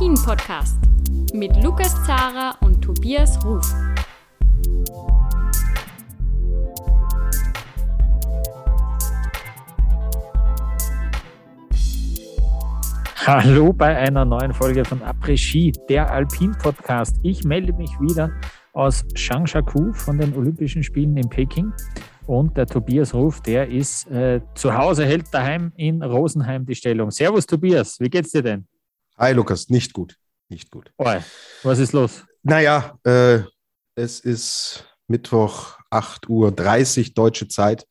Der Alpin-Podcast mit Lukas Zara und Tobias Ruf. Hallo bei einer neuen Folge von Après-Ski, der Alpin-Podcast. Ich melde mich wieder aus Changshaku von den Olympischen Spielen in Peking. Und der Tobias Ruf, der ist äh, zu Hause, hält daheim in Rosenheim dieStellung. Servus Tobias, wie geht's dir denn? Hi Lukas, nicht gut, nicht gut. Oh, was ist los? Naja, äh, es ist Mittwoch 8.30 Uhr deutsche Zeit.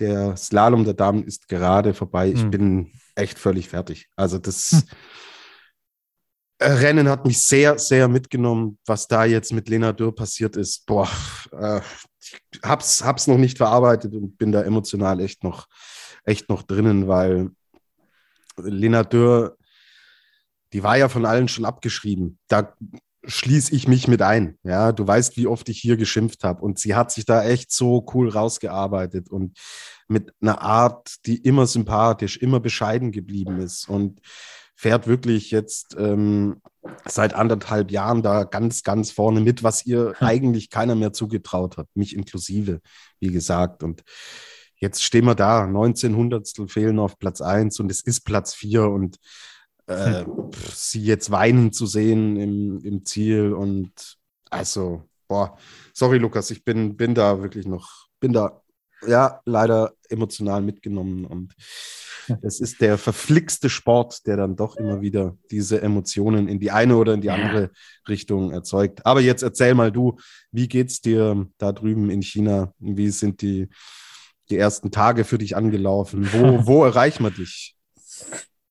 Der Slalom der Damen ist gerade vorbei. Ich hm. bin echt völlig fertig. Also das hm. Rennen hat mich sehr, sehr mitgenommen, was da jetzt mit Lena Dürr passiert ist. Boah, äh, ich hab's, hab's noch nicht verarbeitet und bin da emotional echt noch, echt noch drinnen, weil Lena Dürr, die war ja von allen schon abgeschrieben. Da schließe ich mich mit ein. Ja, du weißt, wie oft ich hier geschimpft habe. Und sie hat sich da echt so cool rausgearbeitet und mit einer Art, die immer sympathisch, immer bescheiden geblieben ist. Und fährt wirklich jetzt ähm, seit anderthalb Jahren da ganz, ganz vorne mit, was ihr hm. eigentlich keiner mehr zugetraut hat, mich inklusive, wie gesagt. Und jetzt stehen wir da, 19 Hundertstel fehlen auf Platz 1 und es ist Platz 4 und äh, sie jetzt weinen zu sehen im, im Ziel und also, boah, sorry Lukas, ich bin, bin da wirklich noch, bin da ja leider emotional mitgenommen und es ist der verflixte Sport, der dann doch immer wieder diese Emotionen in die eine oder in die andere ja. Richtung erzeugt. Aber jetzt erzähl mal du, wie geht's dir da drüben in China? Wie sind die, die ersten Tage für dich angelaufen? Wo, wo erreichen wir dich?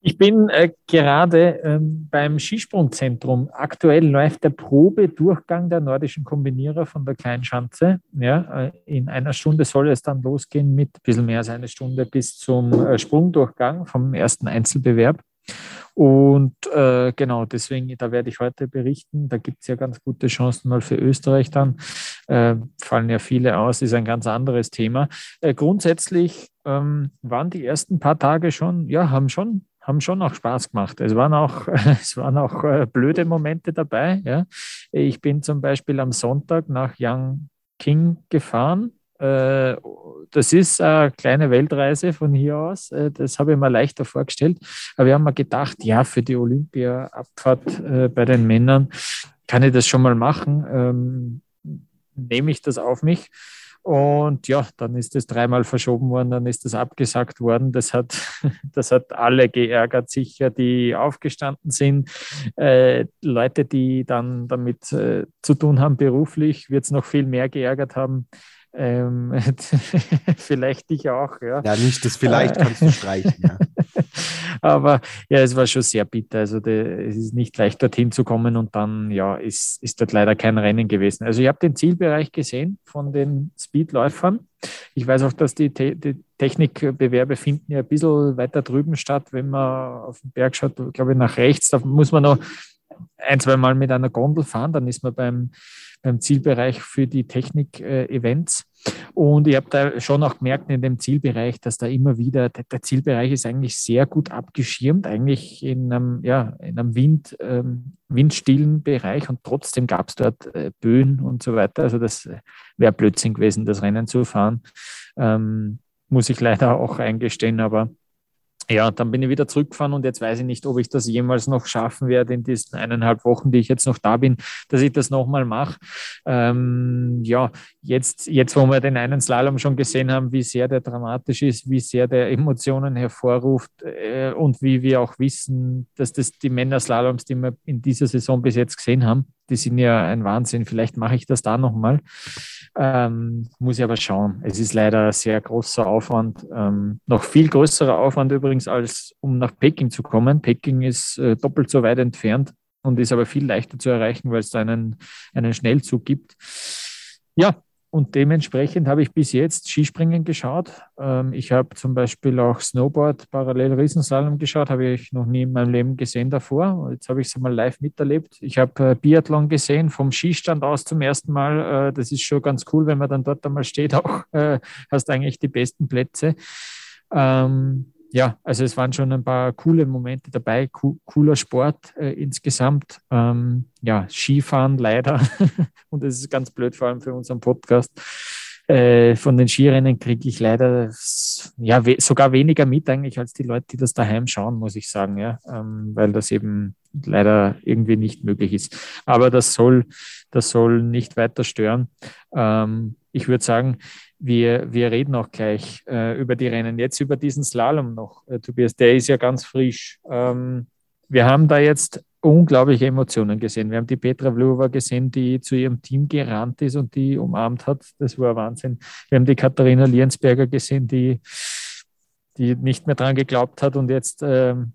Ich bin äh, gerade ähm, beim Skisprungzentrum. Aktuell läuft der Probedurchgang der nordischen Kombinierer von der Kleinschanze. Ja, äh, in einer Stunde soll es dann losgehen mit ein bisschen mehr als eine Stunde bis zum äh, Sprungdurchgang vom ersten Einzelbewerb. Und äh, genau, deswegen, da werde ich heute berichten. Da gibt es ja ganz gute Chancen mal für Österreich dann. Äh, fallen ja viele aus, ist ein ganz anderes Thema. Äh, grundsätzlich ähm, waren die ersten paar Tage schon, ja, haben schon haben schon auch Spaß gemacht. Es waren auch, es waren auch äh, blöde Momente dabei. Ja. Ich bin zum Beispiel am Sonntag nach Yang King gefahren. Äh, das ist eine kleine Weltreise von hier aus. Äh, das habe ich mir leichter vorgestellt. Aber wir haben mal gedacht, ja, für die Olympia-Abfahrt bei den Männern kann ich das schon mal machen. Ähm, nehme ich das auf mich? Und ja, dann ist es dreimal verschoben worden, dann ist es abgesagt worden. Das hat, das hat alle geärgert, sicher, die aufgestanden sind. Äh, Leute, die dann damit äh, zu tun haben beruflich, wird es noch viel mehr geärgert haben. Ähm, vielleicht dich auch, ja. Ja, nicht das vielleicht kannst du streichen. Ja. Aber ja, es war schon sehr bitter. Also de, es ist nicht leicht dorthin zu kommen und dann ja, ist, ist dort leider kein Rennen gewesen. Also ich habe den Zielbereich gesehen von den Speedläufern. Ich weiß auch, dass die, Te die Technikbewerbe finden ja ein bisschen weiter drüben statt, wenn man auf den Berg schaut, glaube ich, nach rechts. Da muss man noch ein, zwei Mal mit einer Gondel fahren, dann ist man beim beim Zielbereich für die Technik-Events. Und ich habe da schon auch gemerkt in dem Zielbereich, dass da immer wieder, der, der Zielbereich ist eigentlich sehr gut abgeschirmt, eigentlich in einem, ja, in einem Wind, ähm, windstillen Bereich und trotzdem gab es dort äh, Böen und so weiter. Also das wäre Blödsinn gewesen, das Rennen zu fahren. Ähm, muss ich leider auch eingestehen, aber ja, dann bin ich wieder zurückgefahren und jetzt weiß ich nicht, ob ich das jemals noch schaffen werde in diesen eineinhalb Wochen, die ich jetzt noch da bin, dass ich das nochmal mache. Ähm, ja, jetzt, jetzt, wo wir den einen Slalom schon gesehen haben, wie sehr der dramatisch ist, wie sehr der Emotionen hervorruft äh, und wie wir auch wissen, dass das die Männer-Slaloms, die wir in dieser Saison bis jetzt gesehen haben, die sind ja ein Wahnsinn. Vielleicht mache ich das da nochmal. Ähm, muss ich aber schauen. Es ist leider sehr großer Aufwand. Ähm, noch viel größerer Aufwand übrigens, als um nach Peking zu kommen. Peking ist äh, doppelt so weit entfernt und ist aber viel leichter zu erreichen, weil es da einen, einen Schnellzug gibt. Ja, und dementsprechend habe ich bis jetzt Skispringen geschaut. Ähm, ich habe zum Beispiel auch Snowboard parallel Riesenslalom geschaut, habe ich noch nie in meinem Leben gesehen davor. Jetzt habe ich es mal live miterlebt. Ich habe äh, Biathlon gesehen, vom Skistand aus zum ersten Mal. Äh, das ist schon ganz cool, wenn man dann dort einmal steht, auch äh, hast eigentlich die besten Plätze. Ähm, ja, also es waren schon ein paar coole Momente dabei, co cooler Sport äh, insgesamt. Ähm, ja, Skifahren leider. Und das ist ganz blöd, vor allem für unseren Podcast. Äh, von den Skirennen kriege ich leider ja, we sogar weniger mit eigentlich als die Leute, die das daheim schauen, muss ich sagen, ja, ähm, weil das eben leider irgendwie nicht möglich ist. Aber das soll, das soll nicht weiter stören. Ähm, ich würde sagen, wir, wir reden auch gleich äh, über die Rennen. Jetzt über diesen Slalom noch, äh, Tobias, der ist ja ganz frisch. Ähm, wir haben da jetzt unglaubliche Emotionen gesehen. Wir haben die Petra Vlhova gesehen, die zu ihrem Team gerannt ist und die umarmt hat. Das war Wahnsinn. Wir haben die Katharina Liensberger gesehen, die, die nicht mehr dran geglaubt hat und jetzt ähm,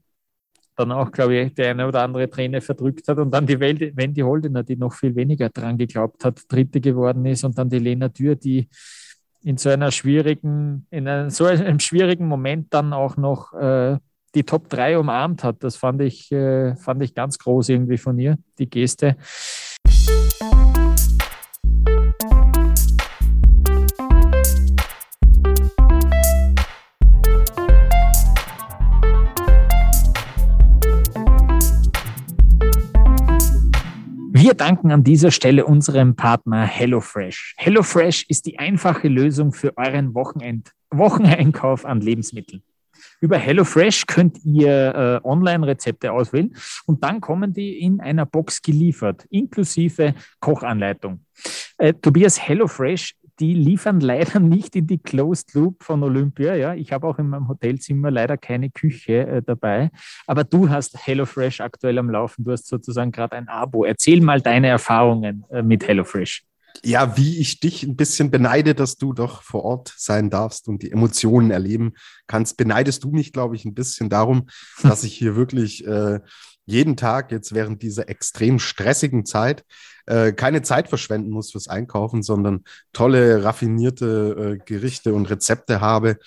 dann auch, glaube ich, die eine oder andere Träne verdrückt hat. Und dann die Wendy Holdener, die noch viel weniger dran geglaubt hat, Dritte geworden ist. Und dann die Lena Dürr, die in so einer schwierigen, in einem, so einem schwierigen Moment dann auch noch äh, die Top 3 umarmt hat. Das fand ich, äh, fand ich ganz groß irgendwie von ihr, die Geste. Wir danken an dieser Stelle unserem Partner HelloFresh. HelloFresh ist die einfache Lösung für euren Wochenend Wocheneinkauf an Lebensmitteln. Über HelloFresh könnt ihr äh, Online-Rezepte auswählen und dann kommen die in einer Box geliefert, inklusive Kochanleitung. Äh, Tobias, HelloFresh die liefern leider nicht in die Closed Loop von Olympia. Ja, ich habe auch in meinem Hotelzimmer leider keine Küche äh, dabei. Aber du hast HelloFresh aktuell am Laufen. Du hast sozusagen gerade ein Abo. Erzähl mal deine Erfahrungen äh, mit HelloFresh. Ja, wie ich dich ein bisschen beneide, dass du doch vor Ort sein darfst und die Emotionen erleben kannst, beneidest du mich, glaube ich, ein bisschen darum, dass ich hier wirklich äh, jeden Tag jetzt während dieser extrem stressigen Zeit äh, keine Zeit verschwenden muss fürs Einkaufen, sondern tolle, raffinierte äh, Gerichte und Rezepte habe,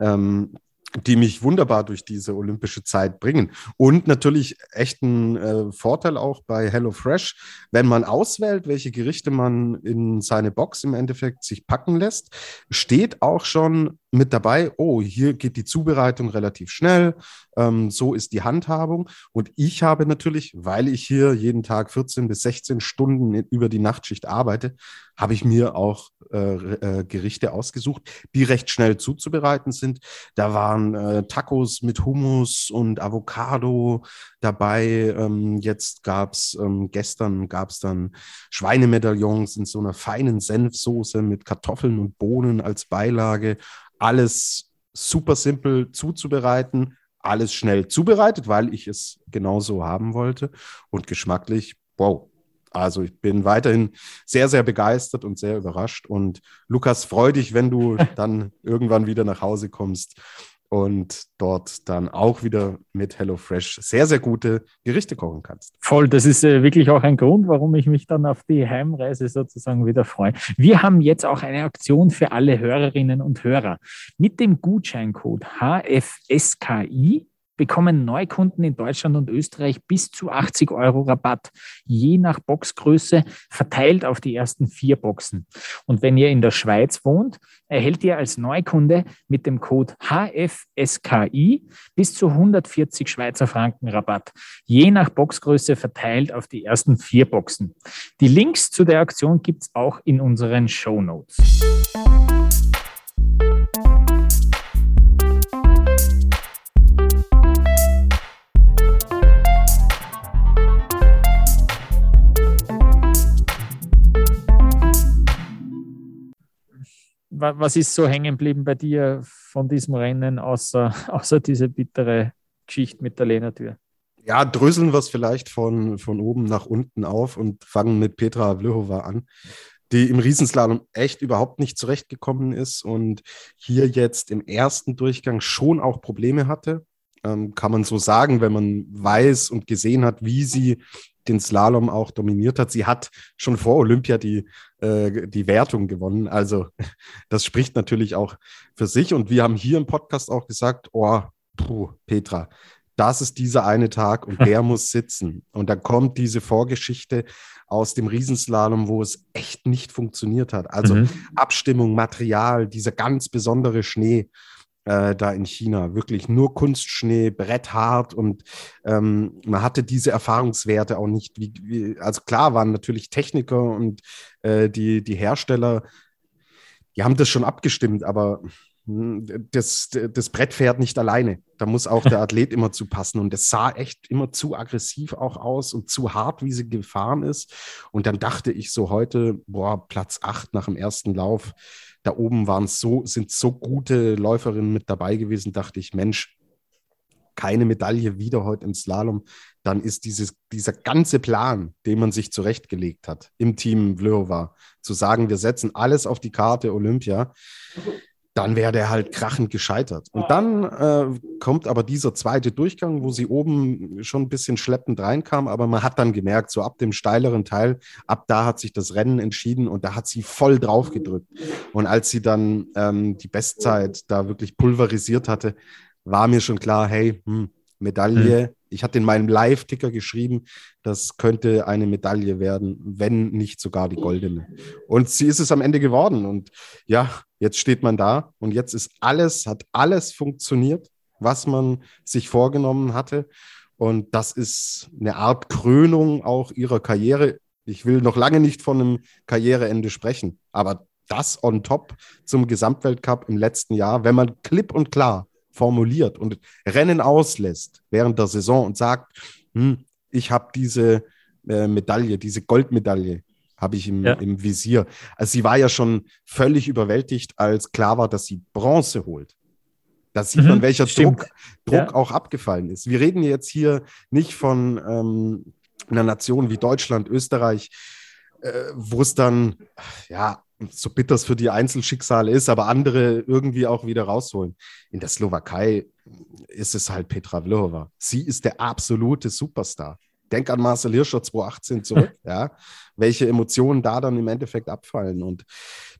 ähm, die mich wunderbar durch diese olympische Zeit bringen. Und natürlich echt ein äh, Vorteil auch bei HelloFresh, wenn man auswählt, welche Gerichte man in seine Box im Endeffekt sich packen lässt, steht auch schon mit dabei, oh, hier geht die Zubereitung relativ schnell, ähm, so ist die Handhabung. Und ich habe natürlich, weil ich hier jeden Tag 14 bis 16 Stunden über die Nachtschicht arbeite, habe ich mir auch äh, äh, Gerichte ausgesucht, die recht schnell zuzubereiten sind. Da waren äh, Tacos mit Hummus und Avocado dabei. Ähm, jetzt gab es, ähm, gestern gab es dann Schweinemedaillons in so einer feinen Senfsoße mit Kartoffeln und Bohnen als Beilage alles super simpel zuzubereiten, alles schnell zubereitet, weil ich es genauso haben wollte und geschmacklich, wow. Also ich bin weiterhin sehr, sehr begeistert und sehr überrascht. Und Lukas, freu dich, wenn du dann irgendwann wieder nach Hause kommst und dort dann auch wieder mit HelloFresh sehr, sehr gute Gerichte kochen kannst. Voll, das ist äh, wirklich auch ein Grund, warum ich mich dann auf die Heimreise sozusagen wieder freue. Wir haben jetzt auch eine Aktion für alle Hörerinnen und Hörer. Mit dem Gutscheincode HFSKI bekommen Neukunden in Deutschland und Österreich bis zu 80 Euro Rabatt, je nach Boxgröße, verteilt auf die ersten vier Boxen. Und wenn ihr in der Schweiz wohnt, erhält ihr als Neukunde mit dem Code HFSKI bis zu 140 Schweizer Franken Rabatt, je nach Boxgröße verteilt auf die ersten vier Boxen. Die Links zu der Aktion gibt es auch in unseren Show Notes. Was ist so hängen geblieben bei dir von diesem Rennen, außer, außer diese bittere Geschichte mit der Lehnertür? Ja, dröseln wir es vielleicht von, von oben nach unten auf und fangen mit Petra Vlhova an, die im Riesenslalom echt überhaupt nicht zurechtgekommen ist und hier jetzt im ersten Durchgang schon auch Probleme hatte. Ähm, kann man so sagen, wenn man weiß und gesehen hat, wie sie den Slalom auch dominiert hat. Sie hat schon vor Olympia die, äh, die Wertung gewonnen. Also das spricht natürlich auch für sich. Und wir haben hier im Podcast auch gesagt, oh, puh, Petra, das ist dieser eine Tag und der muss sitzen. Und da kommt diese Vorgeschichte aus dem Riesenslalom, wo es echt nicht funktioniert hat. Also mhm. Abstimmung, Material, dieser ganz besondere Schnee. Äh, da in China. Wirklich nur Kunstschnee, bretthart und ähm, man hatte diese Erfahrungswerte auch nicht. Wie, wie, also klar waren natürlich Techniker und äh, die, die Hersteller, die haben das schon abgestimmt, aber hm, das, das Brett fährt nicht alleine. Da muss auch der Athlet immer zu passen. Und es sah echt immer zu aggressiv auch aus und zu hart, wie sie gefahren ist. Und dann dachte ich so heute, boah, Platz 8 nach dem ersten Lauf. Da oben waren so, sind so gute Läuferinnen mit dabei gewesen, dachte ich, Mensch, keine Medaille wieder heute im Slalom, dann ist dieses, dieser ganze Plan, den man sich zurechtgelegt hat im Team Vlhova, zu sagen, wir setzen alles auf die Karte Olympia, dann wäre der halt krachend gescheitert. Und dann äh, kommt aber dieser zweite Durchgang, wo sie oben schon ein bisschen schleppend reinkam, aber man hat dann gemerkt, so ab dem steileren Teil, ab da hat sich das Rennen entschieden und da hat sie voll drauf gedrückt. Und als sie dann ähm, die Bestzeit da wirklich pulverisiert hatte, war mir schon klar, hey, hm, Medaille. Mhm. Ich hatte in meinem Live-Ticker geschrieben, das könnte eine Medaille werden, wenn nicht sogar die goldene. Und sie ist es am Ende geworden. Und ja, jetzt steht man da und jetzt ist alles, hat alles funktioniert, was man sich vorgenommen hatte. Und das ist eine Art Krönung auch ihrer Karriere. Ich will noch lange nicht von einem Karriereende sprechen, aber das on top zum Gesamtweltcup im letzten Jahr, wenn man klipp und klar formuliert und Rennen auslässt während der Saison und sagt, hm, ich habe diese äh, Medaille, diese Goldmedaille, habe ich im, ja. im Visier. Also sie war ja schon völlig überwältigt, als klar war, dass sie Bronze holt. Da sieht mhm, man, welcher stimmt. Druck, Druck ja. auch abgefallen ist. Wir reden jetzt hier nicht von ähm, einer Nation wie Deutschland, Österreich, äh, wo es dann, ja, so bitter es für die Einzelschicksale ist, aber andere irgendwie auch wieder rausholen. In der Slowakei ist es halt Petra Vlhova. Sie ist der absolute Superstar. Denk an Marcel Hirscher 2018 zurück, ja, welche Emotionen da dann im Endeffekt abfallen. Und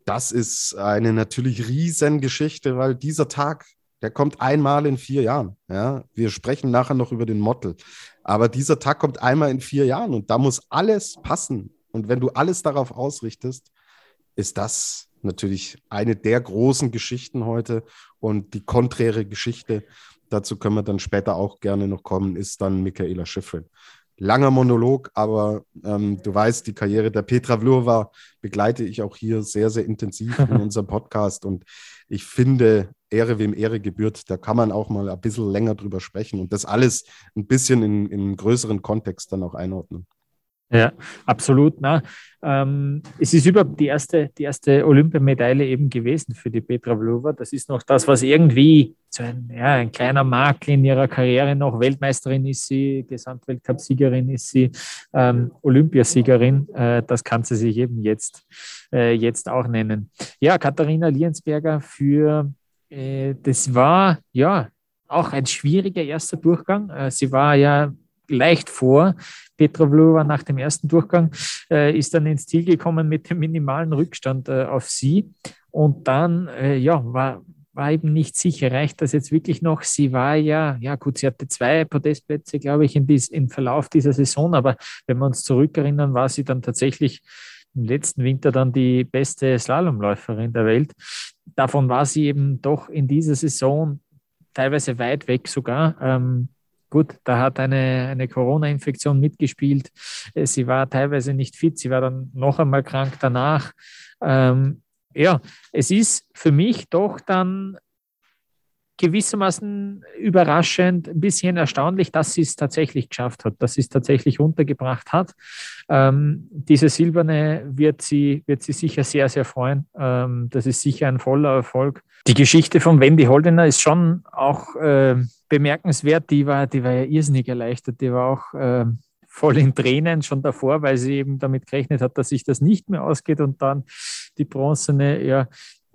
das ist eine natürlich riesen Geschichte, weil dieser Tag, der kommt einmal in vier Jahren. Ja. Wir sprechen nachher noch über den Mottel. Aber dieser Tag kommt einmal in vier Jahren und da muss alles passen. Und wenn du alles darauf ausrichtest, ist das natürlich eine der großen Geschichten heute. Und die konträre Geschichte, dazu können wir dann später auch gerne noch kommen, ist dann Michaela Schifrin. Langer Monolog, aber ähm, du weißt, die Karriere der Petra Vlhova begleite ich auch hier sehr, sehr intensiv in unserem Podcast. Und ich finde, Ehre wem Ehre gebührt, da kann man auch mal ein bisschen länger drüber sprechen und das alles ein bisschen in, in größeren Kontext dann auch einordnen. Ja, absolut. Na, ähm, es ist überhaupt die erste, die erste Olympiamedaille eben gewesen für die Petra Vlhova. Das ist noch das, was irgendwie so ein, ja, ein kleiner Makel in ihrer Karriere noch. Weltmeisterin ist sie, Gesamtweltcup-Siegerin ist sie, ähm, Olympiasiegerin. Äh, das kann sie sich eben jetzt, äh, jetzt auch nennen. Ja, Katharina Liensberger für, äh, das war ja auch ein schwieriger erster Durchgang. Äh, sie war ja leicht vor. Petra Vlhova nach dem ersten Durchgang äh, ist dann ins Ziel gekommen mit dem minimalen Rückstand äh, auf sie. Und dann, äh, ja, war, war eben nicht sicher, reicht das jetzt wirklich noch? Sie war ja, ja gut, sie hatte zwei Podestplätze, glaube ich, in dies, im Verlauf dieser Saison, aber wenn wir uns zurückerinnern, war sie dann tatsächlich im letzten Winter dann die beste Slalomläuferin der Welt. Davon war sie eben doch in dieser Saison teilweise weit weg sogar. Ähm, Gut, da hat eine, eine Corona-Infektion mitgespielt. Äh, sie war teilweise nicht fit. Sie war dann noch einmal krank danach. Ähm, ja, es ist für mich doch dann gewissermaßen überraschend, ein bisschen erstaunlich, dass sie es tatsächlich geschafft hat, dass sie es tatsächlich untergebracht hat. Ähm, diese Silberne wird sie, wird sie sicher sehr, sehr freuen. Ähm, das ist sicher ein voller Erfolg. Die Geschichte von Wendy Holdener ist schon auch äh, bemerkenswert. Die war, die war ja irrsinnig erleichtert. Die war auch äh, voll in Tränen schon davor, weil sie eben damit gerechnet hat, dass sich das nicht mehr ausgeht und dann die Bronzene, ja,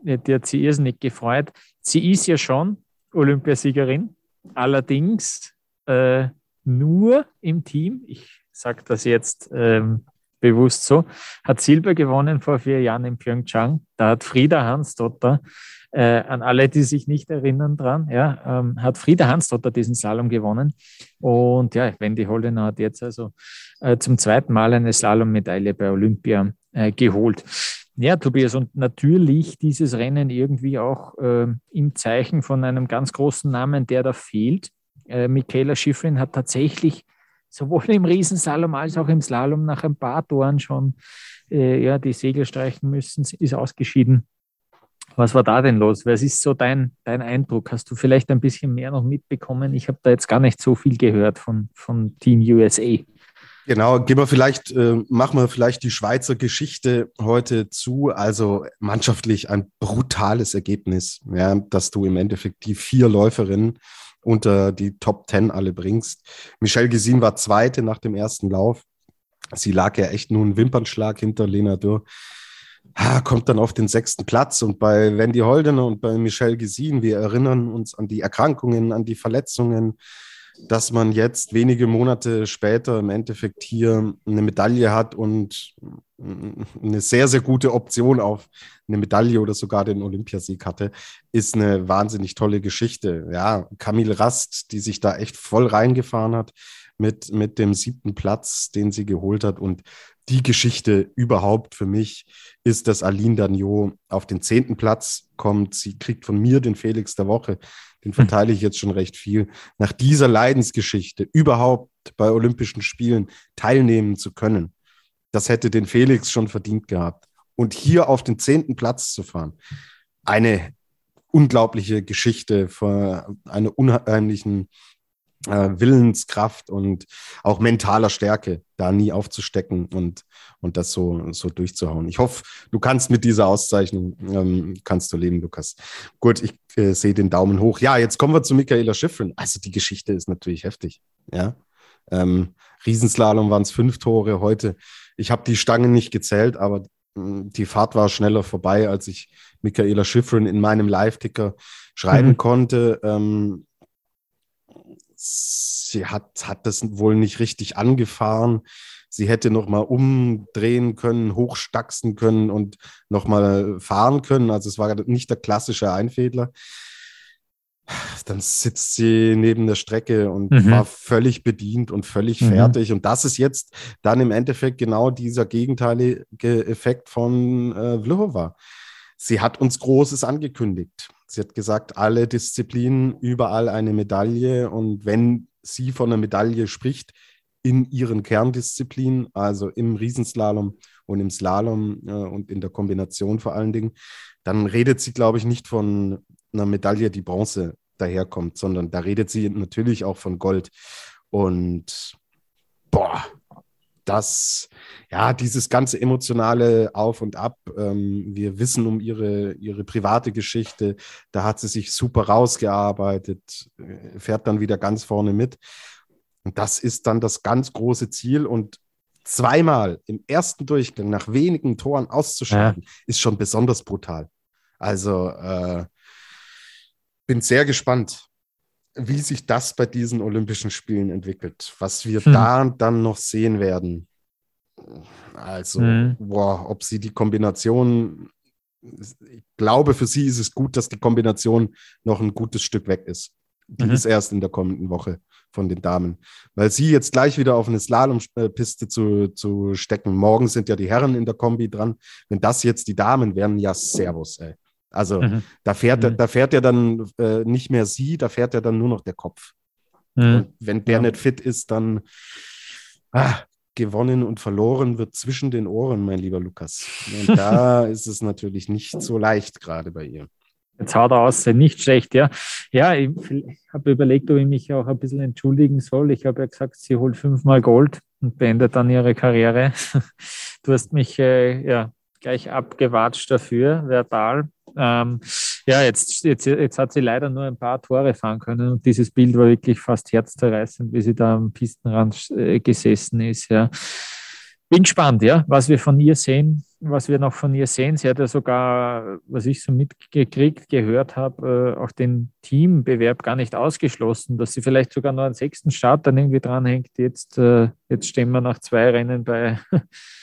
die hat sie irrsinnig gefreut. Sie ist ja schon Olympiasiegerin, allerdings äh, nur im Team, ich sage das jetzt ähm, bewusst so, hat Silber gewonnen vor vier Jahren in Pyeongchang. Da hat Frieda Hansdotter, äh, an alle, die sich nicht erinnern dran, ja, ähm, hat Frieda Hansdotter diesen Slalom gewonnen. Und ja, Wendy Holdener hat jetzt also äh, zum zweiten Mal eine Slalom-Medaille bei Olympia äh, geholt. ja, Tobias, und natürlich dieses Rennen irgendwie auch äh, im Zeichen von einem ganz großen Namen, der da fehlt. Äh, Michaela Schifrin hat tatsächlich sowohl im Riesenslalom als auch im Slalom nach ein paar Toren schon äh, ja, die Segel streichen müssen, ist ausgeschieden. Was war da denn los? Was ist so dein, dein Eindruck? Hast du vielleicht ein bisschen mehr noch mitbekommen? Ich habe da jetzt gar nicht so viel gehört von, von Team USA. Genau, gehen wir vielleicht, äh, machen wir vielleicht die Schweizer Geschichte heute zu. Also mannschaftlich ein brutales Ergebnis, ja, dass du im Endeffekt die vier Läuferinnen unter die Top Ten alle bringst. Michelle Gesin war Zweite nach dem ersten Lauf. Sie lag ja echt nur einen Wimpernschlag hinter Lena Dürr. Ha, kommt dann auf den sechsten Platz. Und bei Wendy Holdener und bei Michelle Gesin, wir erinnern uns an die Erkrankungen, an die Verletzungen, dass man jetzt wenige Monate später im Endeffekt hier eine Medaille hat und eine sehr, sehr gute Option auf eine Medaille oder sogar den Olympiasieg hatte, ist eine wahnsinnig tolle Geschichte. Ja, Camille Rast, die sich da echt voll reingefahren hat mit, mit dem siebten Platz, den sie geholt hat und die Geschichte überhaupt für mich ist, dass Aline Dagnot auf den zehnten Platz kommt. Sie kriegt von mir den Felix der Woche den verteile ich jetzt schon recht viel, nach dieser Leidensgeschichte überhaupt bei Olympischen Spielen teilnehmen zu können, das hätte den Felix schon verdient gehabt. Und hier auf den zehnten Platz zu fahren, eine unglaubliche Geschichte von einer unheimlichen äh, Willenskraft und auch mentaler Stärke, da nie aufzustecken und, und das so, so durchzuhauen. Ich hoffe, du kannst mit dieser Auszeichnung, ähm, kannst du leben, Lukas. Gut, ich äh, sehe den Daumen hoch. Ja, jetzt kommen wir zu Michaela Schiffrin. Also die Geschichte ist natürlich heftig. Ja, ähm, Riesenslalom waren es fünf Tore heute. Ich habe die Stangen nicht gezählt, aber hm, die Fahrt war schneller vorbei, als ich Michaela Schiffrin in meinem Live-Ticker schreiben mhm. konnte. Ähm, sie hat, hat das wohl nicht richtig angefahren. Sie hätte noch mal umdrehen können, hochstaxen können und noch mal fahren können. Also es war nicht der klassische Einfädler. Dann sitzt sie neben der Strecke und mhm. war völlig bedient und völlig mhm. fertig. Und das ist jetzt dann im Endeffekt genau dieser gegenteilige Effekt von äh, Vlhova. Sie hat uns Großes angekündigt. Sie hat gesagt, alle Disziplinen, überall eine Medaille. Und wenn sie von einer Medaille spricht, in ihren Kerndisziplinen, also im Riesenslalom und im Slalom äh, und in der Kombination vor allen Dingen, dann redet sie, glaube ich, nicht von einer Medaille, die Bronze daherkommt, sondern da redet sie natürlich auch von Gold. Und boah, das, ja, dieses ganze emotionale Auf und Ab, ähm, wir wissen um ihre, ihre private Geschichte, da hat sie sich super rausgearbeitet, äh, fährt dann wieder ganz vorne mit. Und das ist dann das ganz große Ziel und zweimal im ersten Durchgang nach wenigen Toren auszuschalten, ja. ist schon besonders brutal. Also äh, bin sehr gespannt, wie sich das bei diesen Olympischen Spielen entwickelt, was wir hm. da dann noch sehen werden. Also, hm. boah, ob sie die Kombination, ich glaube, für sie ist es gut, dass die Kombination noch ein gutes Stück weg ist. Die mhm. ist erst in der kommenden Woche von den Damen. Weil sie jetzt gleich wieder auf eine Slalompiste zu, zu stecken. Morgen sind ja die Herren in der Kombi dran. Wenn das jetzt die Damen wären, ja, Servus, ey. Also mhm. da fährt mhm. da fährt er dann äh, nicht mehr sie, da fährt er dann nur noch der Kopf. Mhm. Und wenn der ja. nicht fit ist, dann ah, gewonnen und verloren wird zwischen den Ohren, mein lieber Lukas. Und da ist es natürlich nicht so leicht gerade bei ihr. Jetzt haut er aus, nicht schlecht, ja. Ja, ich, ich habe überlegt, ob ich mich auch ein bisschen entschuldigen soll. Ich habe ja gesagt, sie holt fünfmal Gold und beendet dann ihre Karriere. Du hast mich äh, ja gleich abgewatscht dafür, verbal. Ähm, ja, jetzt, jetzt, jetzt hat sie leider nur ein paar Tore fahren können und dieses Bild war wirklich fast herzzerreißend, wie sie da am Pistenrand äh, gesessen ist. Ja. Bin gespannt, ja, was wir von ihr sehen, was wir noch von ihr sehen. Sie hat ja sogar, was ich so mitgekriegt, gehört habe, äh, auch den Teambewerb gar nicht ausgeschlossen, dass sie vielleicht sogar noch einen sechsten Start dann irgendwie dranhängt. Jetzt, äh, jetzt stehen wir nach zwei Rennen bei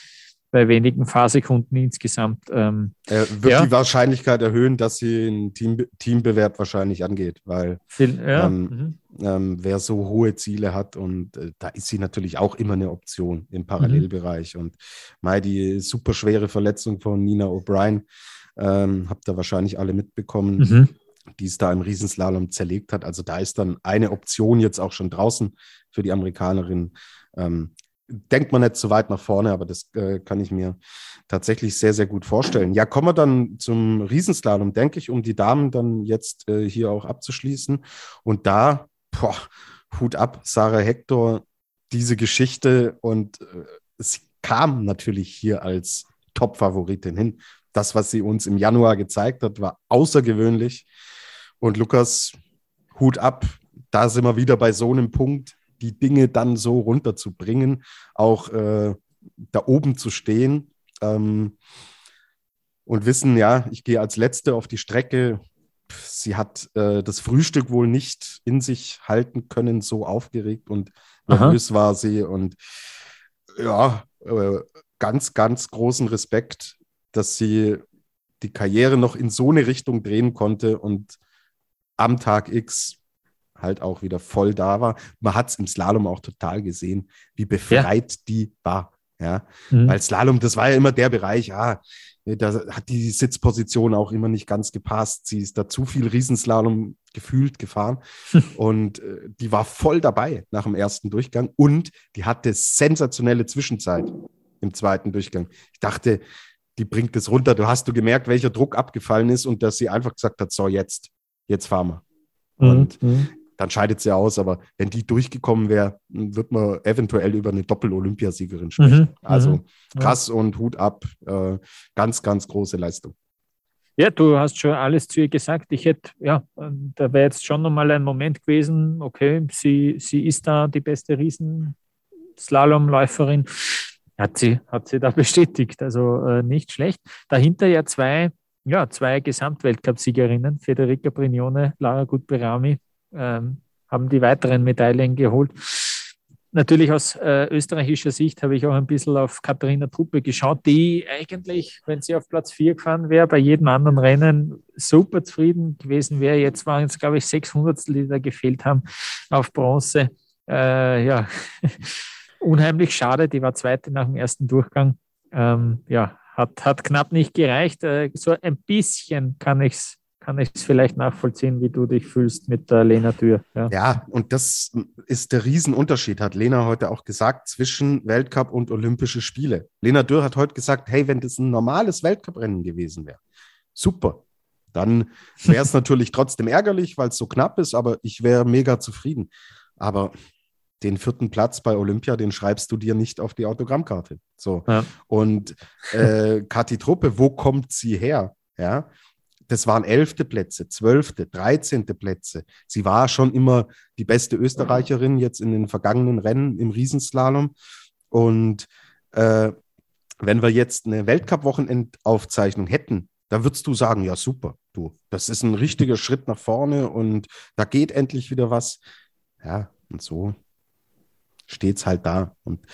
bei wenigen Fahrsekunden insgesamt. Ähm, er wird ja. die Wahrscheinlichkeit erhöhen, dass sie einen Team, Teambewerb wahrscheinlich angeht, weil ja. ähm, ähm, wer so hohe Ziele hat. Und äh, da ist sie natürlich auch immer eine Option im Parallelbereich. Mhm. Und mal die super schwere Verletzung von Nina O'Brien, ähm, habt ihr wahrscheinlich alle mitbekommen. Mhm die es da im Riesenslalom zerlegt hat. Also da ist dann eine Option jetzt auch schon draußen für die Amerikanerin. Ähm, denkt man nicht so weit nach vorne, aber das äh, kann ich mir tatsächlich sehr, sehr gut vorstellen. Ja, kommen wir dann zum Riesenslalom, denke ich, um die Damen dann jetzt äh, hier auch abzuschließen. Und da, boah, Hut ab, Sarah Hector, diese Geschichte und äh, sie kam natürlich hier als Top-Favoritin hin. Das, was sie uns im Januar gezeigt hat, war außergewöhnlich. Und Lukas, Hut ab, da sind wir wieder bei so einem Punkt, die Dinge dann so runterzubringen, auch äh, da oben zu stehen ähm, und wissen, ja, ich gehe als Letzte auf die Strecke. Sie hat äh, das Frühstück wohl nicht in sich halten können, so aufgeregt und nervös war sie. Und ja, äh, ganz, ganz großen Respekt, dass sie die Karriere noch in so eine Richtung drehen konnte und am Tag X halt auch wieder voll da war. Man hat es im Slalom auch total gesehen, wie befreit ja. die war. Ja, mhm. weil Slalom, das war ja immer der Bereich, ja, da hat die Sitzposition auch immer nicht ganz gepasst. Sie ist da zu viel Riesenslalom gefühlt gefahren und äh, die war voll dabei nach dem ersten Durchgang und die hatte sensationelle Zwischenzeit im zweiten Durchgang. Ich dachte, die bringt es runter. Du hast du gemerkt, welcher Druck abgefallen ist und dass sie einfach gesagt hat, so jetzt, jetzt fahren wir. Mhm. Und mhm dann scheidet sie aus. Aber wenn die durchgekommen wäre, wird man eventuell über eine Doppel-Olympiasiegerin sprechen. Mhm, also mhm. krass ja. und Hut ab. Äh, ganz, ganz große Leistung. Ja, du hast schon alles zu ihr gesagt. Ich hätte, ja, da wäre jetzt schon nochmal ein Moment gewesen, okay, sie, sie ist da die beste Riesenslalomläuferin. Hat sie, hat sie da bestätigt. Also äh, nicht schlecht. Dahinter ja zwei, ja, zwei Gesamtweltcup-Siegerinnen, Federica Brignone, Lara Gutberami, ähm, haben die weiteren Medaillen geholt. Natürlich aus äh, österreichischer Sicht habe ich auch ein bisschen auf Katharina Truppe geschaut, die eigentlich, wenn sie auf Platz 4 gefahren wäre, bei jedem anderen Rennen super zufrieden gewesen wäre. Jetzt waren es, glaube ich, 600, die da gefehlt haben auf Bronze. Äh, ja, unheimlich schade. Die war zweite nach dem ersten Durchgang. Ähm, ja, hat, hat knapp nicht gereicht. Äh, so ein bisschen kann ich es kann ich es vielleicht nachvollziehen, wie du dich fühlst mit der Lena Tür. Ja. ja, und das ist der Riesenunterschied, hat Lena heute auch gesagt, zwischen Weltcup und Olympische Spiele. Lena Dürr hat heute gesagt, hey, wenn das ein normales Weltcuprennen gewesen wäre, super. Dann wäre es natürlich trotzdem ärgerlich, weil es so knapp ist, aber ich wäre mega zufrieden. Aber den vierten Platz bei Olympia, den schreibst du dir nicht auf die Autogrammkarte. So. Ja. Und äh, Kathi Truppe, wo kommt sie her? Ja, das waren elfte Plätze, zwölfte, dreizehnte Plätze. Sie war schon immer die beste Österreicherin jetzt in den vergangenen Rennen im Riesenslalom. Und äh, wenn wir jetzt eine Weltcup-Wochenendaufzeichnung hätten, da würdest du sagen, ja super, du, das ist ein richtiger Schritt nach vorne und da geht endlich wieder was. Ja, und so steht es halt da. Und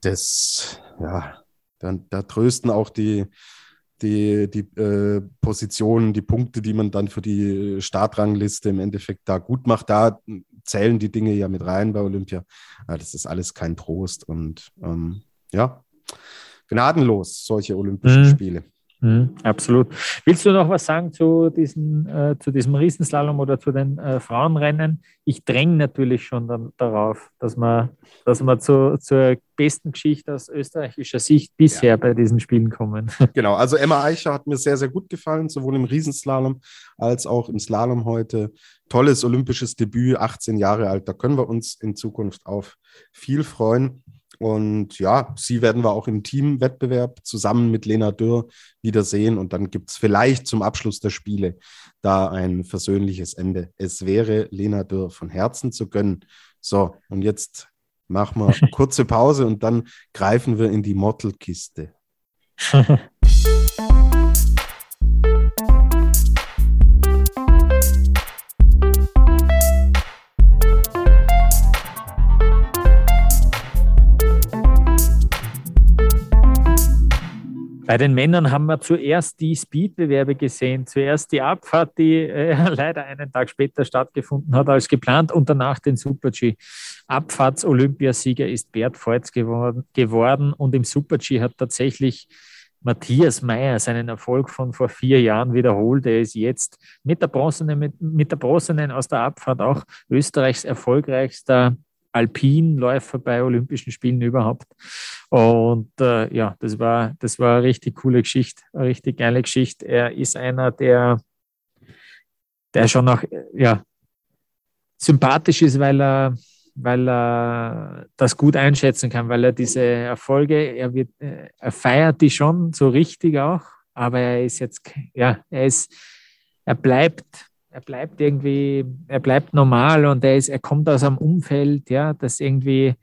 das, ja, dann, da trösten auch die, die, die äh, Positionen, die Punkte, die man dann für die Startrangliste im Endeffekt da gut macht, da zählen die Dinge ja mit rein bei Olympia. Ja, das ist alles kein Trost und ähm, ja, gnadenlos, solche Olympischen mhm. Spiele. Mhm, absolut. Willst du noch was sagen zu, diesen, äh, zu diesem Riesenslalom oder zu den äh, Frauenrennen? Ich dränge natürlich schon dann, darauf, dass wir, dass wir zu, zur besten Geschichte aus österreichischer Sicht bisher ja. bei diesen Spielen kommen. Genau, also Emma Eicher hat mir sehr, sehr gut gefallen, sowohl im Riesenslalom als auch im Slalom heute. Tolles olympisches Debüt, 18 Jahre alt. Da können wir uns in Zukunft auf viel freuen. Und ja, sie werden wir auch im Teamwettbewerb zusammen mit Lena Dürr wiedersehen. Und dann gibt es vielleicht zum Abschluss der Spiele da ein versöhnliches Ende. Es wäre Lena Dürr von Herzen zu gönnen. So, und jetzt machen wir kurze Pause und dann greifen wir in die Mottelkiste. Bei den Männern haben wir zuerst die Speedbewerbe gesehen, zuerst die Abfahrt, die äh, leider einen Tag später stattgefunden hat als geplant und danach den Super-G. Abfahrts-Olympiasieger ist Bert Feutz geworden, geworden und im Super-G hat tatsächlich Matthias Meyer seinen Erfolg von vor vier Jahren wiederholt. Er ist jetzt mit der Bronzenen, mit, mit der aus der Abfahrt auch Österreichs erfolgreichster Alpinläufer bei Olympischen Spielen überhaupt. Und äh, ja, das war, das war eine richtig coole Geschichte, eine richtig geile Geschichte. Er ist einer, der, der schon noch ja, sympathisch ist, weil er, weil er das gut einschätzen kann, weil er diese Erfolge, er, wird, äh, er feiert die schon so richtig auch, aber er ist jetzt, ja, er ist, er bleibt er bleibt irgendwie, er bleibt normal und er, ist, er kommt aus einem Umfeld, ja, das irgendwie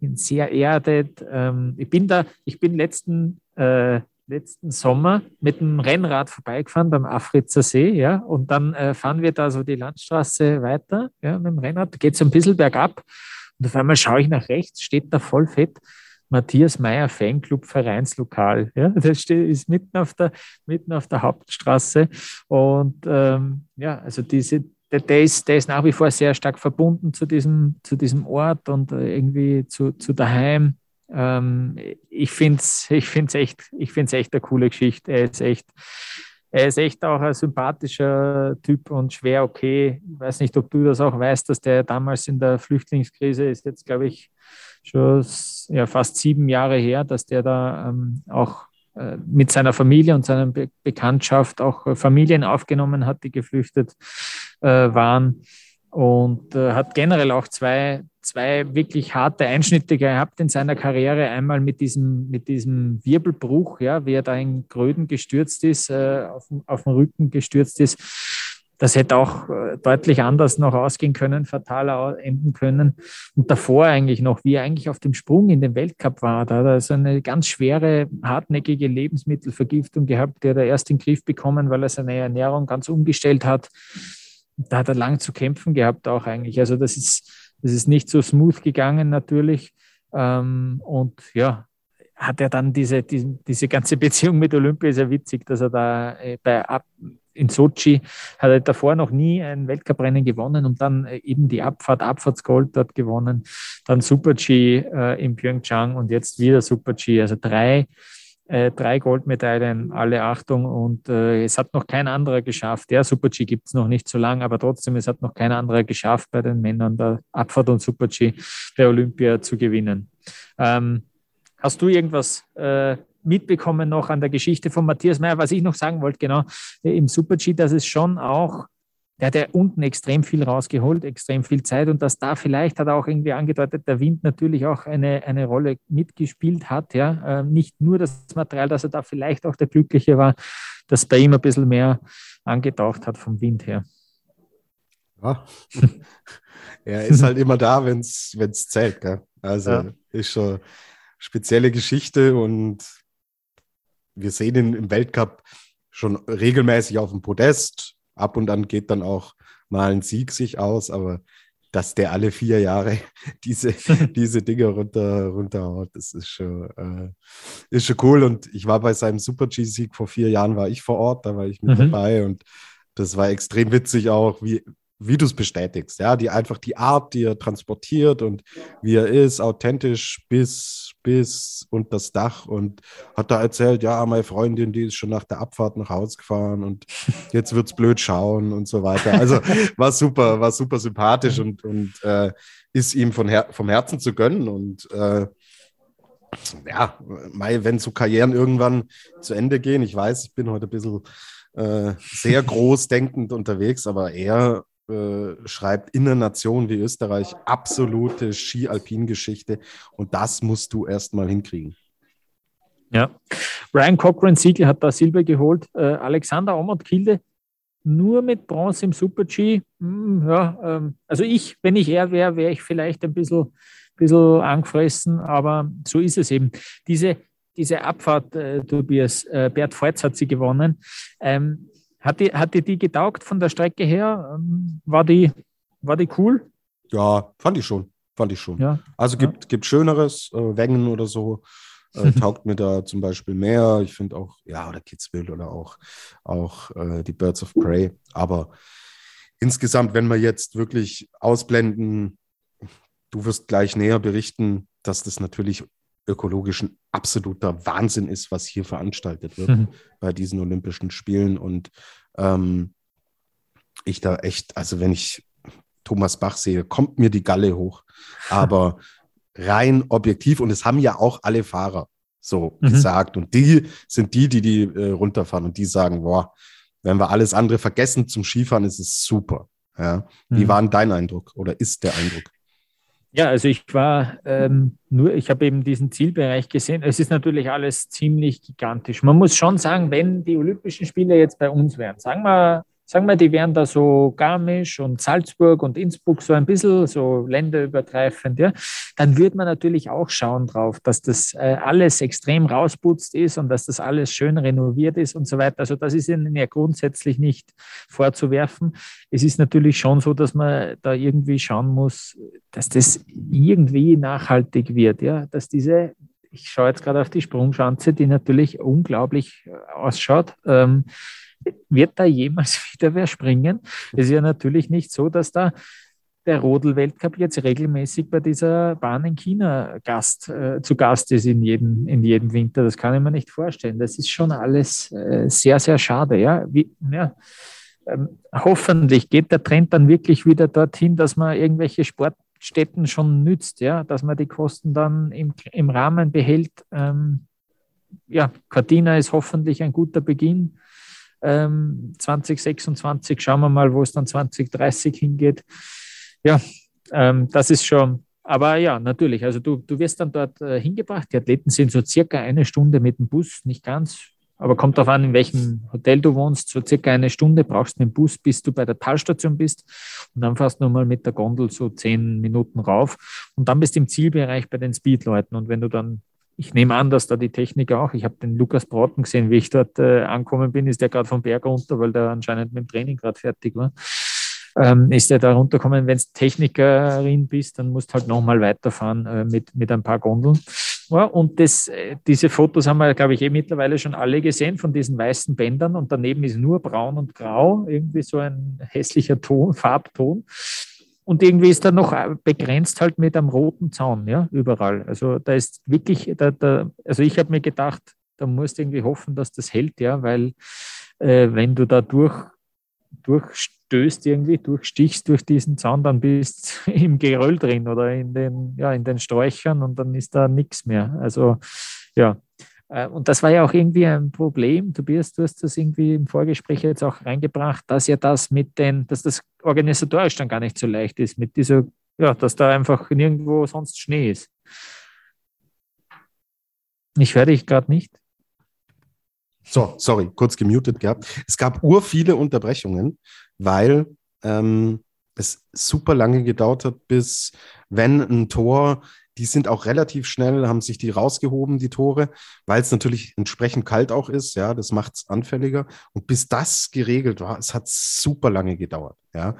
ihn sehr erdet. Ähm, ich bin da, ich bin letzten, äh, letzten Sommer mit dem Rennrad vorbeigefahren beim Afritzer See, ja, und dann äh, fahren wir da so die Landstraße weiter, ja, mit dem Rennrad, geht so ein bisschen bergab und auf einmal schaue ich nach rechts, steht da voll fett Matthias Meyer Fanclub Vereinslokal. Ja, das ist mitten auf der, mitten auf der Hauptstraße. Und ähm, ja, also diese, der, der, ist, der ist nach wie vor sehr stark verbunden zu diesem, zu diesem Ort und äh, irgendwie zu, zu daheim. Ähm, ich finde es ich find's echt, echt eine coole Geschichte. Er ist echt, er ist echt auch ein sympathischer Typ und schwer okay. Ich weiß nicht, ob du das auch weißt, dass der damals in der Flüchtlingskrise ist jetzt, glaube ich, schon ja, fast sieben Jahre her, dass der da ähm, auch äh, mit seiner Familie und seiner Be Bekanntschaft auch äh, Familien aufgenommen hat, die geflüchtet äh, waren und äh, hat generell auch zwei, zwei wirklich harte Einschnitte gehabt in seiner Karriere. Einmal mit diesem, mit diesem Wirbelbruch, ja, wie er da in Gröden gestürzt ist, äh, auf, auf dem Rücken gestürzt ist das hätte auch äh, deutlich anders noch ausgehen können, fataler enden können. Und davor eigentlich noch, wie er eigentlich auf dem Sprung in den Weltcup war, da hat er so eine ganz schwere, hartnäckige Lebensmittelvergiftung gehabt, die hat er erst in den Griff bekommen, weil er seine Ernährung ganz umgestellt hat. Da hat er lang zu kämpfen gehabt auch eigentlich. Also das ist, das ist nicht so smooth gegangen natürlich. Ähm, und ja, hat er dann diese, diese, diese ganze Beziehung mit Olympia, ist ja witzig, dass er da äh, bei in Sochi hat er davor noch nie ein Weltcuprennen gewonnen und dann äh, eben die Abfahrt, Abfahrtsgold dort gewonnen, dann Super-G äh, in Pyeongchang und jetzt wieder Super-G. Also drei, äh, drei Goldmedaillen, alle Achtung und äh, es hat noch kein anderer geschafft. Der Super-G gibt es noch nicht so lange, aber trotzdem, es hat noch kein anderer geschafft, bei den Männern der Abfahrt und Super-G der Olympia zu gewinnen. Ähm, hast du irgendwas äh, mitbekommen noch an der Geschichte von Matthias Meyer, was ich noch sagen wollte, genau, im Super-G, dass es schon auch, der hat ja unten extrem viel rausgeholt, extrem viel Zeit und dass da vielleicht hat er auch irgendwie angedeutet, der Wind natürlich auch eine, eine Rolle mitgespielt hat, ja, ähm, nicht nur das Material, dass er da vielleicht auch der Glückliche war, dass bei ihm ein bisschen mehr angetaucht hat vom Wind her. Ja, er ist halt immer da, wenn es zählt. Gell? Also ja. ist schon spezielle Geschichte und wir sehen ihn im Weltcup schon regelmäßig auf dem Podest. Ab und an geht dann auch mal ein Sieg sich aus, aber dass der alle vier Jahre diese, diese Dinge runter, runterhaut, das ist schon, äh, ist schon cool. Und ich war bei seinem Super-G-Sieg vor vier Jahren, war ich vor Ort, da war ich mit mhm. dabei und das war extrem witzig auch, wie, wie du es bestätigst, ja, die einfach die Art, die er transportiert und wie er ist, authentisch bis, bis und das Dach und hat da erzählt, ja, meine Freundin, die ist schon nach der Abfahrt nach Hause gefahren und jetzt wird's blöd schauen und so weiter. Also war super, war super sympathisch und, und äh, ist ihm von Her vom Herzen zu gönnen und äh, ja, wenn so Karrieren irgendwann zu Ende gehen, ich weiß, ich bin heute ein bisschen äh, sehr groß denkend unterwegs, aber er äh, schreibt in einer Nation wie Österreich absolute Ski-Alpin-Geschichte und das musst du erstmal hinkriegen. Ja, Ryan Cochran Siegel hat da Silber geholt. Äh, Alexander Omot Kilde nur mit Bronze im Super-G. Hm, ja, ähm, also ich, wenn ich er wäre, wäre ich vielleicht ein bisschen, bisschen angefressen, aber so ist es eben. Diese, diese Abfahrt, äh, Tobias, äh, Bert Feutz hat sie gewonnen. Ähm, hat dir hat die, die getaugt von der Strecke her? Ähm, war die, war die cool? Ja, fand ich schon. Fand ich schon. Ja. Also gibt, ja. gibt Schöneres, äh, Wengen oder so. äh, taugt mir da zum Beispiel mehr. Ich finde auch, ja, oder Kitzbühel oder auch, auch äh, die Birds of Prey. Aber insgesamt, wenn wir jetzt wirklich ausblenden, du wirst gleich näher berichten, dass das natürlich ökologisch ein absoluter Wahnsinn ist, was hier veranstaltet wird mhm. bei diesen Olympischen Spielen. Und ähm, ich da echt, also wenn ich Thomas Bach sehe, kommt mir die Galle hoch. Aber rein objektiv, und es haben ja auch alle Fahrer so mhm. gesagt. Und die sind die, die die äh, runterfahren und die sagen, boah, wenn wir alles andere vergessen zum Skifahren, ist es super. Ja. Wie mhm. war denn dein Eindruck oder ist der Eindruck? Ja, also ich war ähm, nur, ich habe eben diesen Zielbereich gesehen. Es ist natürlich alles ziemlich gigantisch. Man muss schon sagen, wenn die Olympischen Spiele jetzt bei uns wären, sagen wir sagen wir, die wären da so Garmisch und Salzburg und Innsbruck so ein bisschen so länderübergreifend, ja, dann würde man natürlich auch schauen drauf, dass das äh, alles extrem rausputzt ist und dass das alles schön renoviert ist und so weiter. Also das ist ihnen ja grundsätzlich nicht vorzuwerfen. Es ist natürlich schon so, dass man da irgendwie schauen muss, dass das irgendwie nachhaltig wird, ja, dass diese ich schaue jetzt gerade auf die Sprungschanze, die natürlich unglaublich ausschaut. Ähm, wird da jemals wieder wer springen? Es ist ja natürlich nicht so, dass da der Rodel-Weltcup jetzt regelmäßig bei dieser Bahn in China Gast, äh, zu Gast ist in jedem, in jedem Winter. Das kann ich mir nicht vorstellen. Das ist schon alles äh, sehr, sehr schade. Ja? Wie, ja. Ähm, hoffentlich geht der Trend dann wirklich wieder dorthin, dass man irgendwelche Sportstätten schon nützt, ja? dass man die Kosten dann im, im Rahmen behält. Ähm, ja, Cortina ist hoffentlich ein guter Beginn ähm, 2026. Schauen wir mal, wo es dann 2030 hingeht. Ja, ähm, das ist schon, aber ja, natürlich. Also du, du wirst dann dort äh, hingebracht. Die Athleten sind so circa eine Stunde mit dem Bus, nicht ganz, aber kommt darauf an, in welchem Hotel du wohnst. So circa eine Stunde brauchst du dem Bus, bis du bei der Talstation bist. Und dann fährst du nochmal mit der Gondel so zehn Minuten rauf. Und dann bist du im Zielbereich bei den Speedleuten. Und wenn du dann ich nehme an, dass da die Technik auch, ich habe den Lukas Brauten gesehen, wie ich dort äh, angekommen bin, ist der gerade vom Berg runter, weil der anscheinend mit dem Training gerade fertig war. Ähm, ist der da runtergekommen. Wenn du Technikerin bist, dann musst du halt nochmal weiterfahren äh, mit, mit ein paar Gondeln. Ja, und das, äh, diese Fotos haben wir, glaube ich, eh mittlerweile schon alle gesehen von diesen weißen Bändern und daneben ist nur braun und grau, irgendwie so ein hässlicher Ton, Farbton. Und irgendwie ist da noch äh, begrenzt halt mit einem roten Zaun, ja, überall. Also da ist wirklich, da, da, also ich habe mir gedacht, da musst du irgendwie hoffen, dass das hält, ja, weil äh, wenn du da durch, durchstößt irgendwie, durchstichst durch diesen Zaun, dann bist du im Geröll drin oder in den, ja, in den Sträuchern und dann ist da nichts mehr. Also ja, und das war ja auch irgendwie ein Problem. Tobias, du hast das irgendwie im Vorgespräch jetzt auch reingebracht, dass ja das mit den, dass das organisatorisch dann gar nicht so leicht ist, mit dieser, ja, dass da einfach nirgendwo sonst Schnee ist. Ich höre dich gerade nicht. So, sorry, kurz gemutet gehabt. Es gab ur viele Unterbrechungen, weil ähm, es super lange gedauert hat, bis wenn ein Tor die sind auch relativ schnell, haben sich die rausgehoben, die Tore, weil es natürlich entsprechend kalt auch ist. Ja, das macht es anfälliger. Und bis das geregelt war, es hat super lange gedauert. Ja,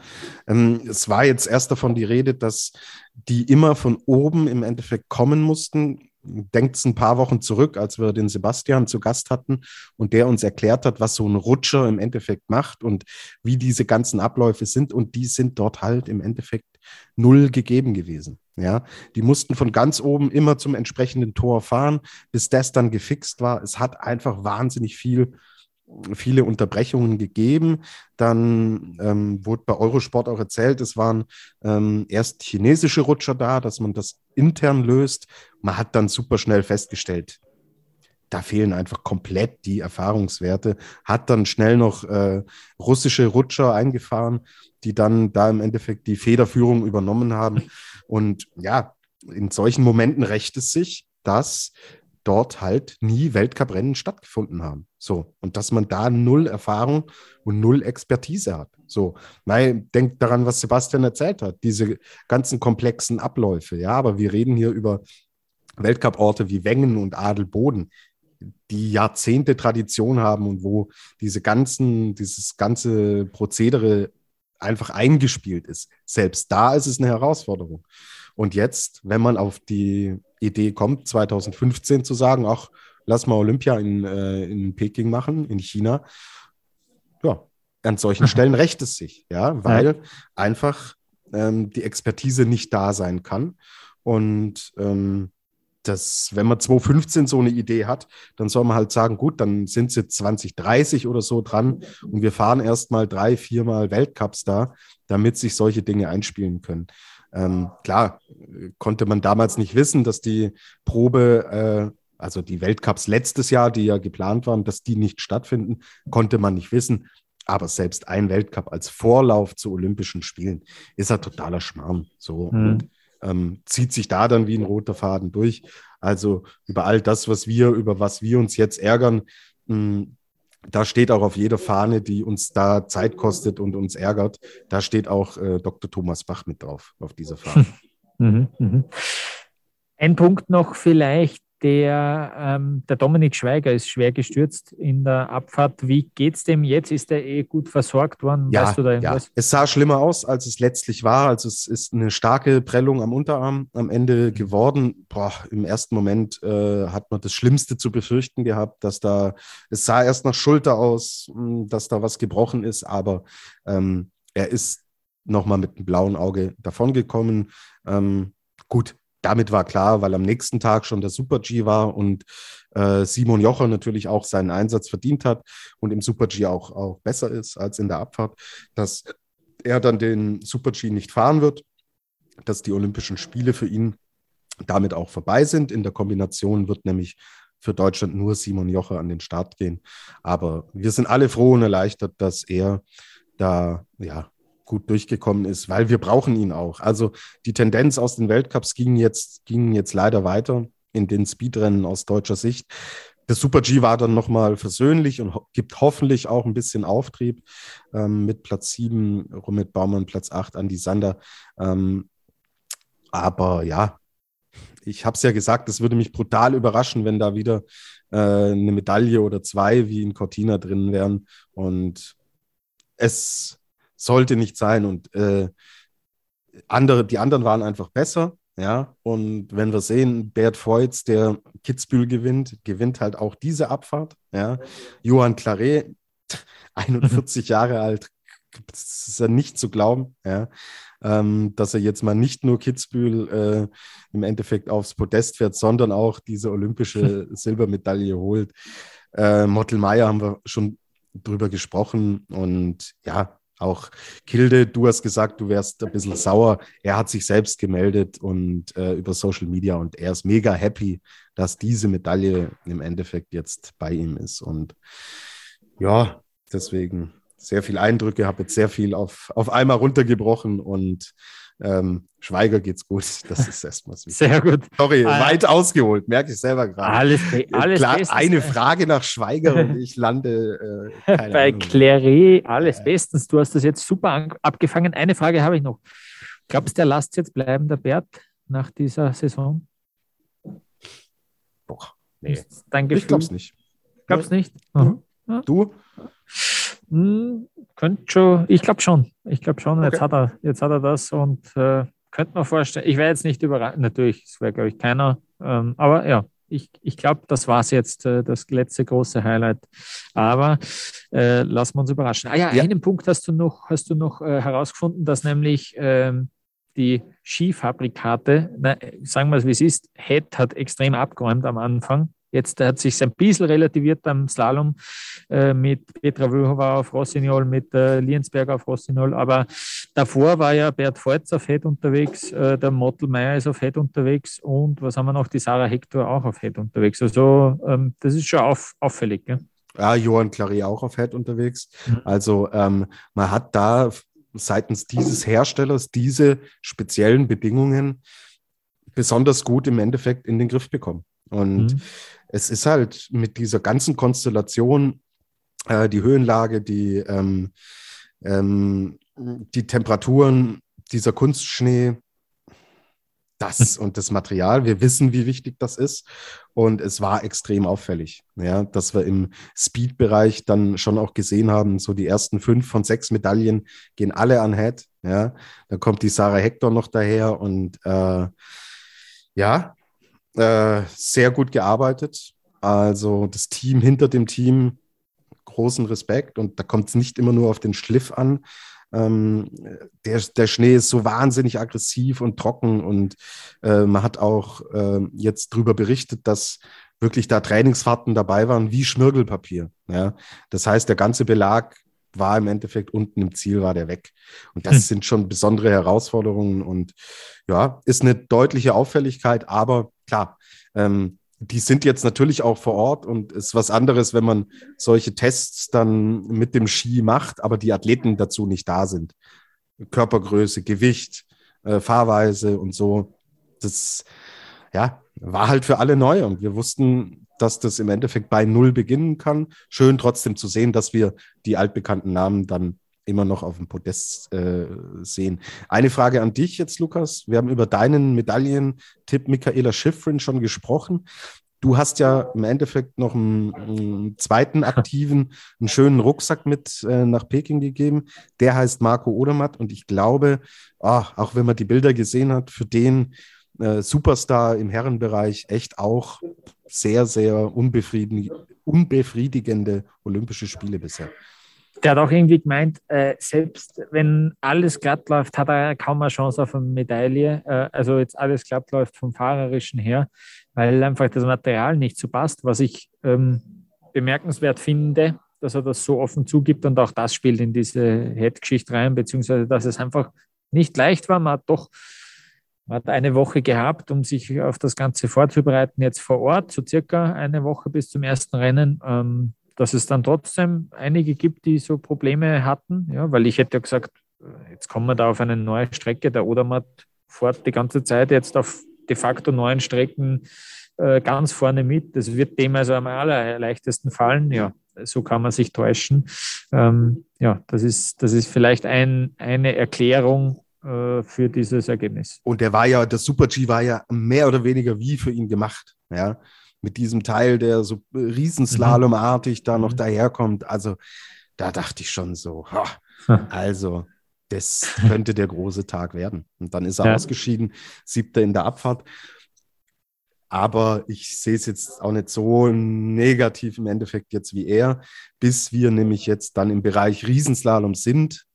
ähm, es war jetzt erst davon die Rede, dass die immer von oben im Endeffekt kommen mussten denkt es ein paar Wochen zurück, als wir den Sebastian zu Gast hatten und der uns erklärt hat, was so ein Rutscher im Endeffekt macht und wie diese ganzen Abläufe sind. Und die sind dort halt im Endeffekt null gegeben gewesen. Ja, die mussten von ganz oben immer zum entsprechenden Tor fahren, bis das dann gefixt war. Es hat einfach wahnsinnig viel viele Unterbrechungen gegeben. Dann ähm, wurde bei Eurosport auch erzählt, es waren ähm, erst chinesische Rutscher da, dass man das intern löst. Man hat dann super schnell festgestellt, da fehlen einfach komplett die Erfahrungswerte. Hat dann schnell noch äh, russische Rutscher eingefahren, die dann da im Endeffekt die Federführung übernommen haben. Und ja, in solchen Momenten rächt es sich, dass dort halt nie Weltcuprennen stattgefunden haben. So. Und dass man da null Erfahrung und null Expertise hat. So. Nein, denkt daran, was Sebastian erzählt hat. Diese ganzen komplexen Abläufe. Ja, aber wir reden hier über Weltcuporte wie Wengen und Adelboden, die Jahrzehnte Tradition haben und wo diese ganzen, dieses ganze Prozedere einfach eingespielt ist. Selbst da ist es eine Herausforderung. Und jetzt, wenn man auf die Idee kommt, 2015 zu sagen, ach, lass mal Olympia in, äh, in Peking machen, in China. Ja, an solchen Stellen rächt es sich, ja, weil ja. einfach ähm, die Expertise nicht da sein kann. Und ähm, das, wenn man 2015 so eine Idee hat, dann soll man halt sagen, gut, dann sind sie 2030 oder so dran und wir fahren erstmal drei, viermal Weltcups da, damit sich solche Dinge einspielen können. Ähm, klar, konnte man damals nicht wissen, dass die Probe, äh, also die Weltcups letztes Jahr, die ja geplant waren, dass die nicht stattfinden, konnte man nicht wissen. Aber selbst ein Weltcup als Vorlauf zu Olympischen Spielen ist ja totaler Schmarrn. So mhm. und ähm, zieht sich da dann wie ein roter Faden durch. Also über all das, was wir, über was wir uns jetzt ärgern, mh, hm, da steht auch auf jeder Fahne, die uns da Zeit kostet und uns ärgert, da steht auch äh, Dr. Thomas Bach mit drauf, auf dieser Fahne. Mhm, mhm. Ein Punkt noch vielleicht, der, ähm, der Dominik Schweiger ist schwer gestürzt in der Abfahrt. Wie geht es dem jetzt? Ist er eh gut versorgt worden? Ja, weißt du da Ja. Es sah schlimmer aus, als es letztlich war. Also es ist eine starke Prellung am Unterarm am Ende geworden. Boah, Im ersten Moment äh, hat man das Schlimmste zu befürchten gehabt, dass da, es sah erst nach Schulter aus, hm, dass da was gebrochen ist, aber ähm, er ist nochmal mit einem blauen Auge davongekommen. Ähm, gut, damit war klar, weil am nächsten Tag schon der Super G war und äh, Simon Jocher natürlich auch seinen Einsatz verdient hat und im Super G auch, auch besser ist als in der Abfahrt, dass er dann den Super G nicht fahren wird, dass die Olympischen Spiele für ihn damit auch vorbei sind. In der Kombination wird nämlich für Deutschland nur Simon Jocher an den Start gehen. Aber wir sind alle froh und erleichtert, dass er da ja gut durchgekommen ist, weil wir brauchen ihn auch. Also die Tendenz aus den Weltcups ging jetzt, ging jetzt leider weiter in den Speedrennen aus deutscher Sicht. Der Super G war dann nochmal versöhnlich und ho gibt hoffentlich auch ein bisschen Auftrieb ähm, mit Platz 7, Rumit Baumann, Platz 8, Andi Sander. Ähm, aber ja, ich habe es ja gesagt, es würde mich brutal überraschen, wenn da wieder äh, eine Medaille oder zwei wie in Cortina drin wären. Und es sollte nicht sein. Und äh, andere, die anderen waren einfach besser. Ja, und wenn wir sehen, Bert Feutz, der Kitzbühel gewinnt, gewinnt halt auch diese Abfahrt. Ja, Johann Claret, 41 Jahre alt, das ist ja nicht zu glauben, ja, ähm, dass er jetzt mal nicht nur Kitzbühel äh, im Endeffekt aufs Podest fährt, sondern auch diese olympische Silbermedaille holt. Äh, Mottelmeier haben wir schon drüber gesprochen und ja, auch Kilde, du hast gesagt, du wärst ein bisschen sauer. Er hat sich selbst gemeldet und äh, über Social Media und er ist mega happy, dass diese Medaille im Endeffekt jetzt bei ihm ist. Und ja, deswegen sehr viele Eindrücke, habe jetzt sehr viel auf, auf einmal runtergebrochen und ähm, Schweiger geht's gut. Das ist erstmal so. Sehr gut. Sorry, ah, weit ausgeholt, merke ich selber gerade. Alles, alles Klar, bestens. eine Frage nach Schweiger und ich lande äh, bei Clary. Alles bestens. Du hast das jetzt super abgefangen. Eine Frage habe ich noch. Glaubst du, der lasst jetzt bleiben, der Bert, nach dieser Saison? Boah, nee. Ich glaube es nicht. Glaubst nicht? Mhm. Du? Hm, könnte schon, ich glaube schon. Ich glaube schon, okay. jetzt, hat er, jetzt hat er das und äh, könnte man vorstellen, ich wäre jetzt nicht überrascht, natürlich, es wäre, glaube ich, keiner, ähm, aber ja, ich, ich glaube, das war es jetzt, äh, das letzte große Highlight. Aber äh, lassen wir uns überraschen. Ah ja, ja, einen Punkt hast du noch, hast du noch äh, herausgefunden, dass nämlich ähm, die Skifabrikate, na, sagen wir es wie es ist, Head hat extrem abgeräumt am Anfang. Jetzt hat sich ein bisschen relativiert beim Slalom äh, mit Petra Wöhowa auf Rossignol, mit äh, Liensberger auf Rossignol. Aber davor war ja Bert Forz auf Head unterwegs, äh, der Mottel Meier ist auf Head unterwegs und was haben wir noch? Die Sarah Hector auch auf Head unterwegs. Also ähm, das ist schon auf, auffällig. Gell? Ja, Johann Clary auch auf Head unterwegs. Mhm. Also ähm, man hat da seitens dieses Herstellers diese speziellen Bedingungen besonders gut im Endeffekt in den Griff bekommen. Und mhm es ist halt mit dieser ganzen Konstellation, äh, die Höhenlage, die, ähm, ähm, die Temperaturen, dieser Kunstschnee, das und das Material. Wir wissen, wie wichtig das ist. Und es war extrem auffällig, ja, dass wir im Speed-Bereich dann schon auch gesehen haben, so die ersten fünf von sechs Medaillen gehen alle an Head. Ja, dann kommt die Sarah Hector noch daher und äh, ja, äh, sehr gut gearbeitet. Also das Team hinter dem Team, großen Respekt. Und da kommt es nicht immer nur auf den Schliff an. Ähm, der, der Schnee ist so wahnsinnig aggressiv und trocken und äh, man hat auch äh, jetzt darüber berichtet, dass wirklich da Trainingsfahrten dabei waren wie Schmirgelpapier. Ja? Das heißt, der ganze Belag war im Endeffekt unten im Ziel, war der weg. Und das hm. sind schon besondere Herausforderungen und ja, ist eine deutliche Auffälligkeit, aber klar, ähm, die sind jetzt natürlich auch vor Ort und ist was anderes, wenn man solche Tests dann mit dem Ski macht, aber die Athleten dazu nicht da sind. Körpergröße, Gewicht, äh, Fahrweise und so. Das ja, war halt für alle neu und wir wussten, dass das im Endeffekt bei Null beginnen kann. Schön trotzdem zu sehen, dass wir die altbekannten Namen dann immer noch auf dem Podest äh, sehen. Eine Frage an dich jetzt, Lukas. Wir haben über deinen Medaillentipp Michaela Schiffrin schon gesprochen. Du hast ja im Endeffekt noch einen, einen zweiten aktiven, einen schönen Rucksack mit äh, nach Peking gegeben. Der heißt Marco Odermatt und ich glaube, oh, auch wenn man die Bilder gesehen hat, für den äh, Superstar im Herrenbereich echt auch sehr, sehr unbefriedigende Olympische Spiele bisher. Der hat auch irgendwie gemeint, äh, selbst wenn alles glatt läuft, hat er kaum eine Chance auf eine Medaille. Äh, also jetzt alles glatt läuft vom Fahrerischen her, weil einfach das Material nicht so passt, was ich ähm, bemerkenswert finde, dass er das so offen zugibt und auch das spielt in diese Head-Geschichte rein, beziehungsweise dass es einfach nicht leicht war. Man hat doch man hat eine Woche gehabt, um sich auf das Ganze vorzubereiten, jetzt vor Ort, so circa eine Woche bis zum ersten Rennen. Ähm, dass es dann trotzdem einige gibt, die so Probleme hatten, ja, weil ich hätte ja gesagt, jetzt kommen wir da auf eine neue Strecke, der Odermatt fährt die ganze Zeit jetzt auf de facto neuen Strecken äh, ganz vorne mit. Das wird dem also am allerleichtesten fallen. Ja, so kann man sich täuschen. Ähm, ja, das ist, das ist vielleicht ein, eine Erklärung, äh, für dieses Ergebnis. Und der war ja, der Super G war ja mehr oder weniger wie für ihn gemacht. Ja, mit diesem Teil, der so Riesenslalomartig mhm. da noch mhm. daherkommt. Also da dachte ich schon so, ha, also das könnte der große Tag werden. Und dann ist er ja. ausgeschieden, siebter in der Abfahrt. Aber ich sehe es jetzt auch nicht so negativ im Endeffekt jetzt wie er, bis wir nämlich jetzt dann im Bereich Riesenslalom sind äh,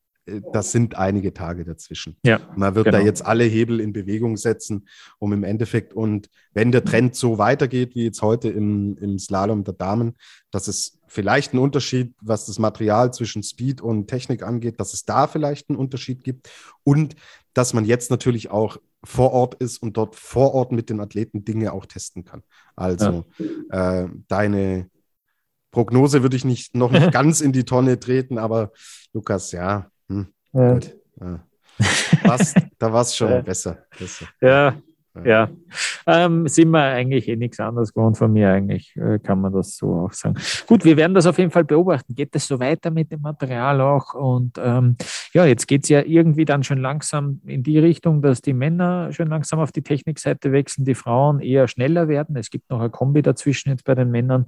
das sind einige Tage dazwischen. Ja, Man wird genau. da jetzt alle Hebel in Bewegung setzen, um im Endeffekt und wenn der Trend so weitergeht wie jetzt heute im, im Slalom der Damen, dass es vielleicht einen Unterschied, was das Material zwischen Speed und Technik angeht, dass es da vielleicht einen Unterschied gibt und dass man jetzt natürlich auch vor Ort ist und dort vor Ort mit den Athleten Dinge auch testen kann. Also ja. äh, deine Prognose würde ich nicht noch nicht ganz in die Tonne treten, aber Lukas, ja, hm, ja. Gut. Ja. Was, da war es schon ja. besser. besser. Ja, ja. Ähm, sind wir eigentlich eh nichts anderes gewohnt von mir, eigentlich, äh, kann man das so auch sagen. Gut, wir werden das auf jeden Fall beobachten. Geht es so weiter mit dem Material auch? Und ähm, ja, jetzt geht es ja irgendwie dann schon langsam in die Richtung, dass die Männer schon langsam auf die Technikseite wechseln, die Frauen eher schneller werden. Es gibt noch ein Kombi dazwischen jetzt bei den Männern.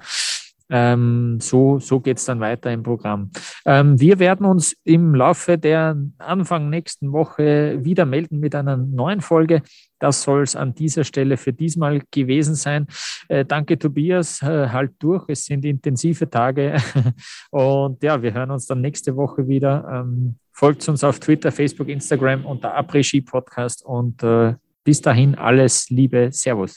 Ähm, so so geht es dann weiter im Programm. Ähm, wir werden uns im Laufe der Anfang nächsten Woche wieder melden mit einer neuen Folge. Das soll es an dieser Stelle für diesmal gewesen sein. Äh, danke, Tobias. Äh, halt durch. Es sind intensive Tage. Und ja, wir hören uns dann nächste Woche wieder. Ähm, folgt uns auf Twitter, Facebook, Instagram unter Après-Ski Podcast. Und äh, bis dahin alles Liebe. Servus.